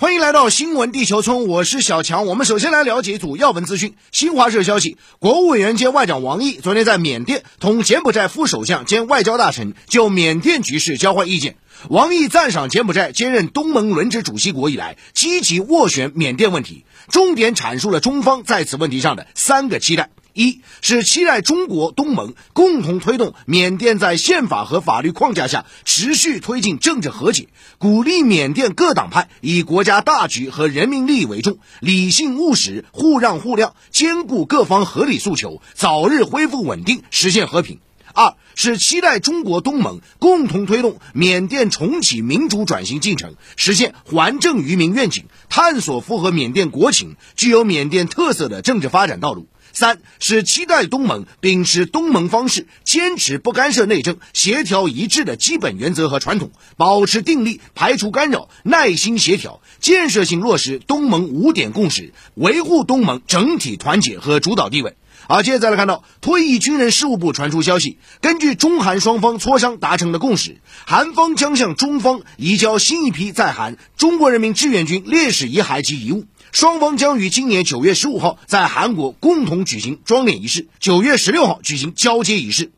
欢迎来到新闻地球村，我是小强。我们首先来了解一组要闻资讯。新华社消息，国务委员兼外长王毅昨天在缅甸同柬埔寨副首相兼外交大臣就缅甸局势交换意见。王毅赞赏柬埔寨兼任东盟轮值主席国以来积极斡旋缅甸问题，重点阐述了中方在此问题上的三个期待。一是期待中国东盟共同推动缅甸在宪法和法律框架下持续推进政治和解，鼓励缅甸各党派以国家大局和人民利益为重，理性务实，互让互谅，兼顾各方合理诉求，早日恢复稳定，实现和平。二是期待中国东盟共同推动缅甸重启民主转型进程，实现还政于民愿景，探索符合缅甸国情、具有缅甸特色的政治发展道路。三是期待东盟秉持东盟方式，坚持不干涉内政、协调一致的基本原则和传统，保持定力，排除干扰，耐心协调，建设性落实东盟五点共识，维护东盟整体团结和主导地位。好，接着再来看到，退役军人事务部传出消息，根据中韩双方磋商达成的共识，韩方将向中方移交新一批在韩中国人民志愿军烈士遗骸及遗物。双方将于今年九月十五号在韩国共同举行装殓仪式，九月十六号举行交接仪式。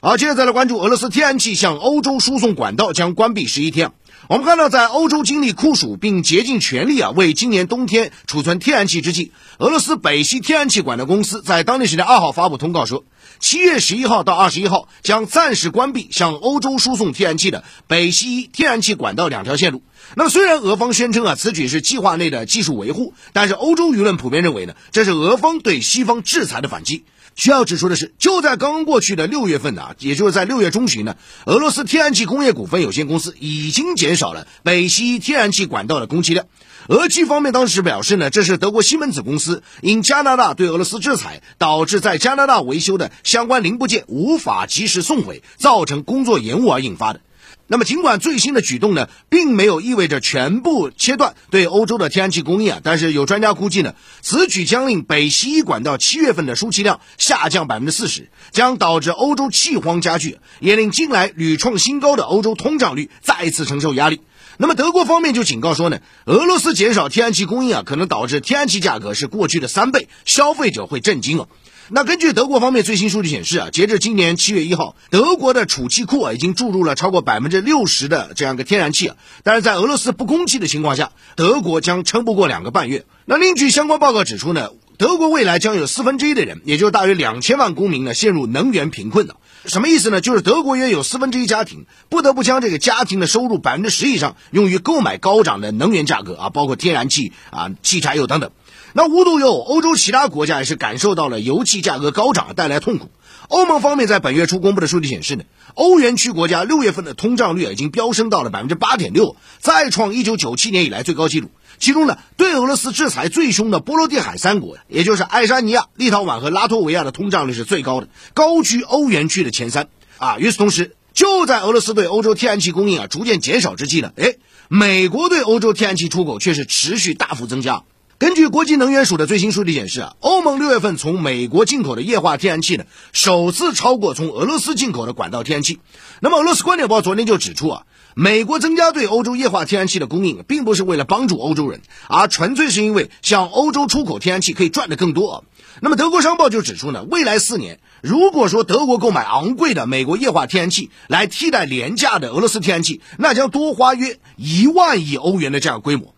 好，接着再来关注俄罗斯天然气向欧洲输送管道将关闭十一天。我们看到，在欧洲经历酷暑并竭尽全力啊为今年冬天储存天然气之际，俄罗斯北溪天然气管道公司在当地时间二号发布通告说，七月十一号到二十一号将暂时关闭向欧洲输送天然气的北溪天然气管道两条线路。那么，虽然俄方宣称啊此举是计划内的技术维护，但是欧洲舆论普遍认为呢，这是俄方对西方制裁的反击。需要指出的是，就在刚过去的六月份呢，也就是在六月中旬呢，俄罗斯天然气工业股份有限公司已经减少了北溪天然气管道的供气量。俄气方面当时表示呢，这是德国西门子公司因加拿大对俄罗斯制裁，导致在加拿大维修的相关零部件无法及时送回，造成工作延误而引发的。那么，尽管最新的举动呢，并没有意味着全部切断对欧洲的天然气供应啊，但是有专家估计呢，此举将令北溪一管道七月份的输气量下降百分之四十，将导致欧洲气荒加剧，也令近来屡创新高的欧洲通胀率再次承受压力。那么，德国方面就警告说呢，俄罗斯减少天然气供应啊，可能导致天然气价格是过去的三倍，消费者会震惊啊。那根据德国方面最新数据显示啊，截至今年七月一号，德国的储气库啊已经注入了超过百分之六十的这样一个天然气啊。但是在俄罗斯不供气的情况下，德国将撑不过两个半月。那另据相关报告指出呢，德国未来将有四分之一的人，也就是大约两千万公民呢，陷入能源贫困的。什么意思呢？就是德国约有四分之一家庭不得不将这个家庭的收入百分之十以上用于购买高涨的能源价格啊，包括天然气啊、汽柴油等等。那无独有偶，欧洲其他国家也是感受到了油气价格高涨带来痛苦。欧盟方面在本月初公布的数据显示呢，欧元区国家六月份的通胀率已经飙升到了百分之八点六，再创一九九七年以来最高纪录。其中呢，对俄罗斯制裁最凶的波罗的海三国，也就是爱沙尼亚、立陶宛和拉脱维亚的通胀率是最高的，高居欧元区的前三。啊，与此同时，就在俄罗斯对欧洲天然气供应啊逐渐减少之际呢，哎，美国对欧洲天然气出口却是持续大幅增加。根据国际能源署的最新数据显示啊，欧盟六月份从美国进口的液化天然气呢，首次超过从俄罗斯进口的管道天然气。那么，俄罗斯观点报昨天就指出啊，美国增加对欧洲液化天然气的供应，并不是为了帮助欧洲人，而纯粹是因为向欧洲出口天然气可以赚得更多。那么，德国商报就指出呢，未来四年，如果说德国购买昂贵的美国液化天然气来替代廉价的俄罗斯天然气，那将多花约一万亿欧元的这样规模。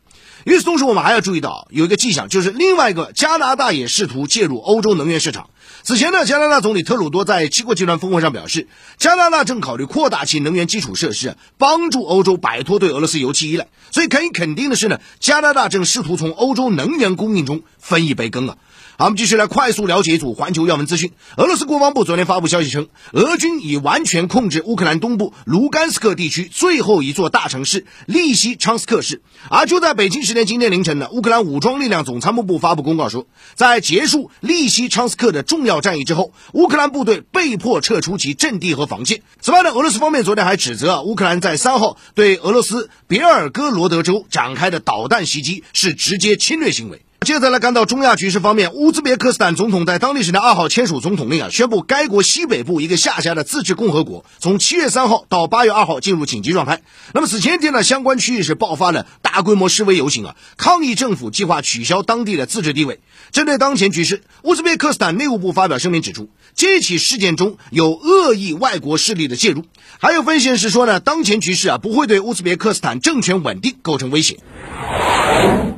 与此同时，我们还要注意到有一个迹象，就是另外一个加拿大也试图介入欧洲能源市场。此前呢，加拿大总理特鲁多在七国集团峰会上表示，加拿大正考虑扩大其能源基础设施，帮助欧洲摆脱对俄罗斯油气依赖。所以可以肯定的是呢，加拿大正试图从欧洲能源供应中分一杯羹啊。好，我们继续来快速了解一组环球要闻资讯。俄罗斯国防部昨天发布消息称，俄军已完全控制乌克兰东部卢甘斯克地区最后一座大城市利西昌斯克市。而就在北京时间今天凌晨呢，乌克兰武装力量总参谋部发布公告说，在结束利西昌斯克的重要战役之后，乌克兰部队被迫撤出其阵地和防线。此外呢，俄罗斯方面昨天还指责乌克兰在三号对俄罗斯别尔哥罗德州展开的导弹袭击是直接侵略行为。接着来看到中亚局势方面，乌兹别克斯坦总统在当地时间二号签署总统令啊，宣布该国西北部一个下辖的自治共和国从七月三号到八月二号进入紧急状态。那么此前一天呢，相关区域是爆发了大规模示威游行啊，抗议政府计划取消当地的自治地位。针对当前局势，乌兹别克斯坦内务部发表声明指出，这起事件中有恶意外国势力的介入。还有分析人士说呢，当前局势啊不会对乌兹别克斯坦政权稳定构成威胁。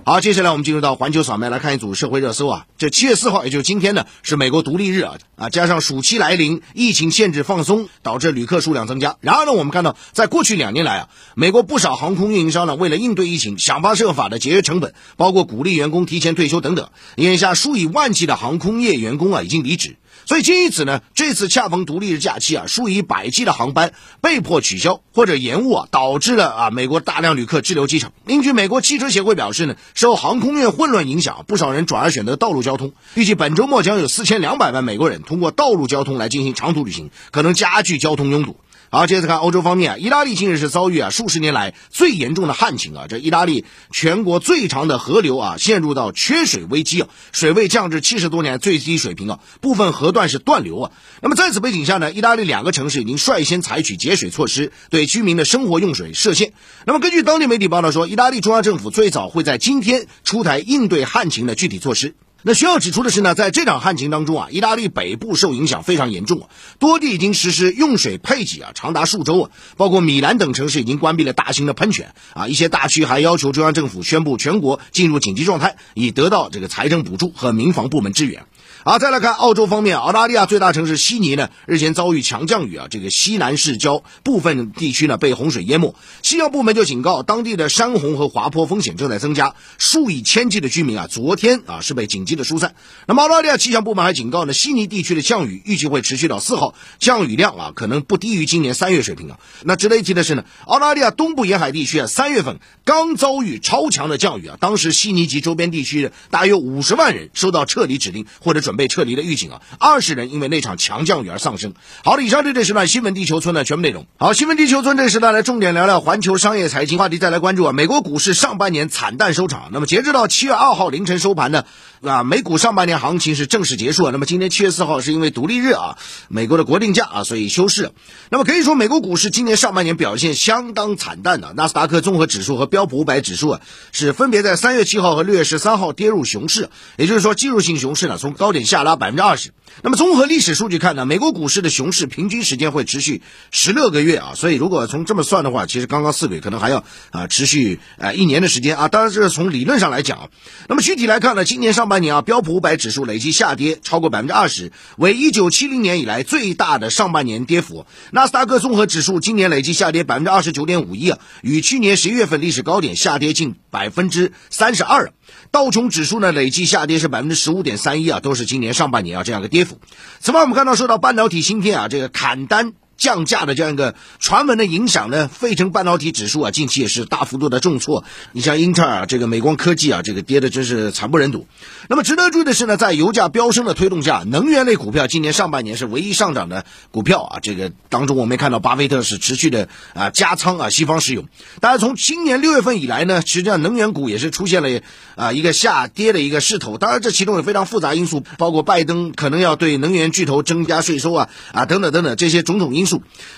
好，接下来我们进入到环球扫描来看一组社会热搜啊。这七月四号，也就是今天呢，是美国独立日啊啊，加上暑期来临，疫情限制放松，导致旅客数量增加。然而呢，我们看到在过去两年来啊，美国不少航空运营商呢，为了应对疫情，想方设法的节约成本，包括鼓励员工提前退休等等。眼下数以万计的航空业员工啊，已经离职。所以，基于此呢，这次恰逢独立日假期啊，数以百计的航班被迫取消或者延误啊，导致了啊美国大量旅客滞留机场。另据美国汽车协会表示呢，受航空业混乱影响，不少人转而选择道路交通。预计本周末将有四千两百万美国人通过道路交通来进行长途旅行，可能加剧交通拥堵。好，接着看欧洲方面啊，意大利近日是遭遇啊数十年来最严重的旱情啊，这意大利全国最长的河流啊陷入到缺水危机啊，水位降至七十多年最低水平啊，部分河段是断流啊。那么在此背景下呢，意大利两个城市已经率先采取节水措施，对居民的生活用水设限。那么根据当地媒体报道说，意大利中央政府最早会在今天出台应对旱情的具体措施。那需要指出的是呢，在这场旱情当中啊，意大利北部受影响非常严重啊，多地已经实施用水配给啊，长达数周啊，包括米兰等城市已经关闭了大型的喷泉啊，一些大区还要求中央政府宣布全国进入紧急状态，以得到这个财政补助和民防部门支援。好，再来看澳洲方面，澳大利亚最大城市悉尼呢，日前遭遇强降雨啊，这个西南市郊部分地区呢被洪水淹没，气象部门就警告当地的山洪和滑坡风险正在增加，数以千计的居民啊，昨天啊是被紧急的疏散。那么澳大利亚气象部门还警告呢，悉尼地区的降雨预计会持续到四号，降雨量啊可能不低于今年三月水平啊。那值得一提的是呢，澳大利亚东部沿海地区啊，三月份刚遭遇超强的降雨啊，当时悉尼及周边地区的大约五十万人收到撤离指令或者准。被撤离的预警啊，二十人因为那场强降雨而丧生。好了，以上这这时段新闻地球村的全部内容。好，新闻地球村这时段来重点聊聊环球商业财经话题，再来关注啊，美国股市上半年惨淡收场。那么截止到七月二号凌晨收盘呢？啊，美股上半年行情是正式结束了。那么今天七月四号是因为独立日啊，美国的国定假啊，所以休市。那么可以说，美国股市今年上半年表现相当惨淡的。纳斯达克综合指数和标普五百指数啊，是分别在三月七号和六月十三号跌入熊市，也就是说，技术性熊市呢，从高点下拉百分之二十。那么综合历史数据看呢，美国股市的熊市平均时间会持续十六个月啊，所以如果从这么算的话，其实刚刚四个月可能还要啊持续啊一年的时间啊。当然这是从理论上来讲。那么具体来看呢，今年上半年啊，标普五百指数累计下跌超过百分之二十，为一九七零年以来最大的上半年跌幅。纳斯达克综合指数今年累计下跌百分之二十九点五一啊，与去年十一月份历史高点下跌近百分之三十二。道琼指数呢累计下跌是百分之十五点三一啊，都是今年上半年啊这样的跌幅。此外，我们看到受到半导体芯片啊这个砍单。降价的这样一个传闻的影响呢，费城半导体指数啊，近期也是大幅度的重挫。你像英特尔啊、这个美光科技啊，这个跌的真是惨不忍睹。那么值得注意的是呢，在油价飙升的推动下，能源类股票今年上半年是唯一上涨的股票啊。这个当中我们看到，巴菲特是持续的啊加仓啊西方石油。当然，从今年六月份以来呢，实际上能源股也是出现了啊一个下跌的一个势头。当然，这其中有非常复杂因素，包括拜登可能要对能源巨头增加税收啊啊等等等等这些种种因。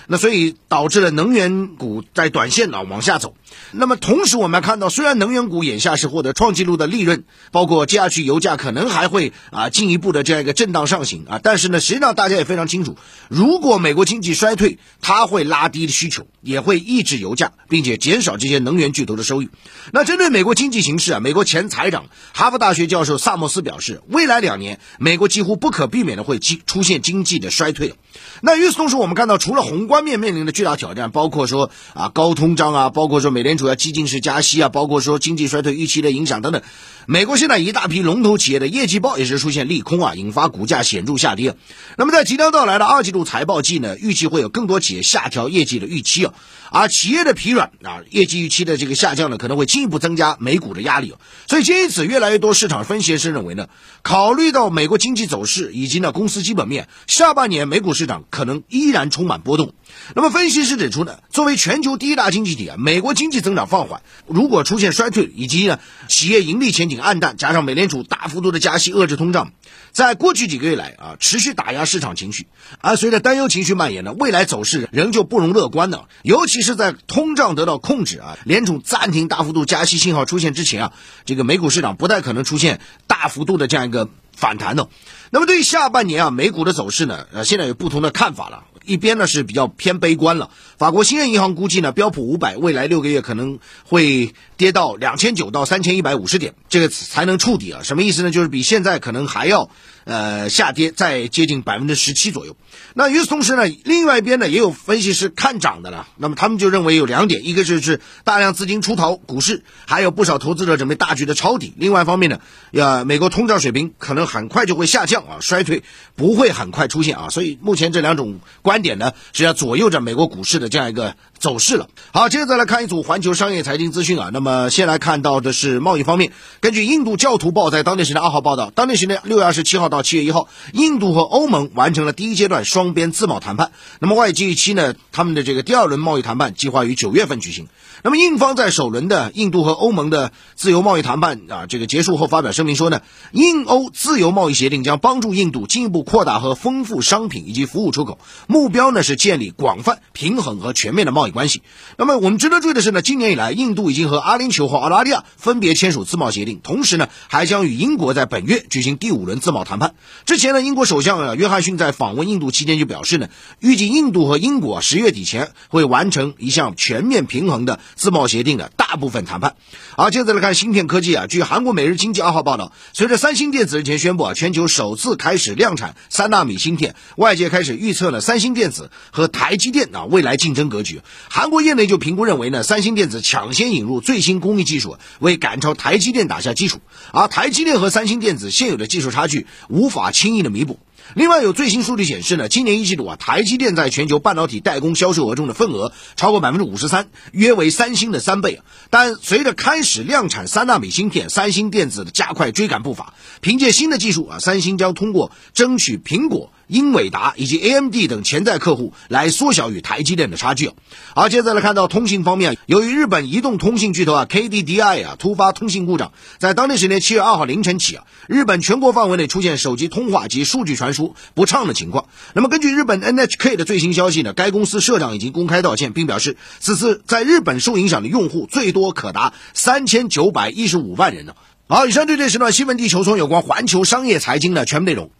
那所以导致了能源股在短线呢往下走。那么同时我们看到，虽然能源股眼下是获得创纪录的利润，包括接下去油价可能还会啊进一步的这样一个震荡上行啊，但是呢，实际上大家也非常清楚，如果美国经济衰退，它会拉低的需求，也会抑制油价，并且减少这些能源巨头的收益。那针对美国经济形势啊，美国前财长、哈佛大学教授萨默斯表示，未来两年美国几乎不可避免的会经出现经济的衰退。那与此同时，我们看到除了宏观面面临的巨大挑战，包括说啊高通胀啊，包括说美联储要激进式加息啊，包括说经济衰退预期的影响等等。美国现在一大批龙头企业的业绩报也是出现利空啊，引发股价显著下跌。那么在即将到来的二季度财报季呢，预计会有更多企业下调业绩的预期啊，而企业的疲软啊，业绩预期的这个下降呢，可能会进一步增加美股的压力。所以，因此越来越多市场分析师认为呢，考虑到美国经济走势以及呢公司基本面，下半年美股市场可能依然充满。满波动。那么分析师指出呢，作为全球第一大经济体啊，美国经济增长放缓，如果出现衰退，以及呢企业盈利前景暗淡，加上美联储大幅度的加息遏制通胀，在过去几个月来啊，持续打压市场情绪。而随着担忧情绪蔓延呢，未来走势仍旧不容乐观呢。尤其是在通胀得到控制啊，联储暂停大幅度加息信号出现之前啊，这个美股市场不太可能出现大幅度的这样一个反弹的。那么对于下半年啊，美股的走势呢，呃，现在有不同的看法了。一边呢是比较偏悲观了，法国兴业银行估计呢，标普五百未来六个月可能会跌到两千九到三千一百五十点，这个才能触底啊。什么意思呢？就是比现在可能还要呃下跌再接近百分之十七左右。那与此同时呢，另外一边呢也有分析师看涨的了，那么他们就认为有两点，一个就是大量资金出逃股市，还有不少投资者准备大举的抄底。另外一方面呢，呀，美国通胀水平可能很快就会下降啊，衰退不会很快出现啊。所以目前这两种。观点呢是要左右着美国股市的这样一个走势了。好，接着再来看一组环球商业财经资讯啊。那么先来看到的是贸易方面，根据印度教徒报在当地时间二号报道，当地时间六月二十七号到七月一号，印度和欧盟完成了第一阶段双边自贸谈判。那么外界预期呢，他们的这个第二轮贸易谈判计划于九月份举行。那么印方在首轮的印度和欧盟的自由贸易谈判啊这个结束后发表声明说呢，印欧自由贸易协定将帮助印度进一步扩大和丰富商品以及服务出口。目标呢是建立广泛、平衡和全面的贸易关系。那么我们值得注意的是呢，今年以来，印度已经和阿联酋和澳大利亚分别签署自贸协定，同时呢，还将与英国在本月举行第五轮自贸谈判。之前呢，英国首相约翰逊在访问印度期间就表示呢，预计印度和英国十月底前会完成一项全面平衡的自贸协定的大部分谈判。好，接着来看芯片科技啊，据韩国每日经济二号报道，随着三星电子日前宣布啊，全球首次开始量产三纳米芯片，外界开始预测了三星。电子和台积电啊未来竞争格局，韩国业内就评估认为呢，三星电子抢先引入最新工艺技术，为赶超台积电打下基础，而台积电和三星电子现有的技术差距无法轻易的弥补。另外有最新数据显示呢，今年一季度啊，台积电在全球半导体代工销售额中的份额超过百分之五十三，约为三星的三倍。但随着开始量产三纳米芯片，三星电子的加快追赶步伐，凭借新的技术啊，三星将通过争取苹果。英伟达以及 AMD 等潜在客户来缩小与台积电的差距。好，接着来看到通信方面，由于日本移动通信巨头啊 KDDI 啊突发通信故障，在当地时间七月二号凌晨起啊，日本全国范围内出现手机通话及数据传输不畅的情况。那么根据日本 NHK 的最新消息呢，该公司社长已经公开道歉，并表示此次在日本受影响的用户最多可达三千九百一十五万人呢。好，以上就这时段新闻地球村有关环球商业财经的全部内容。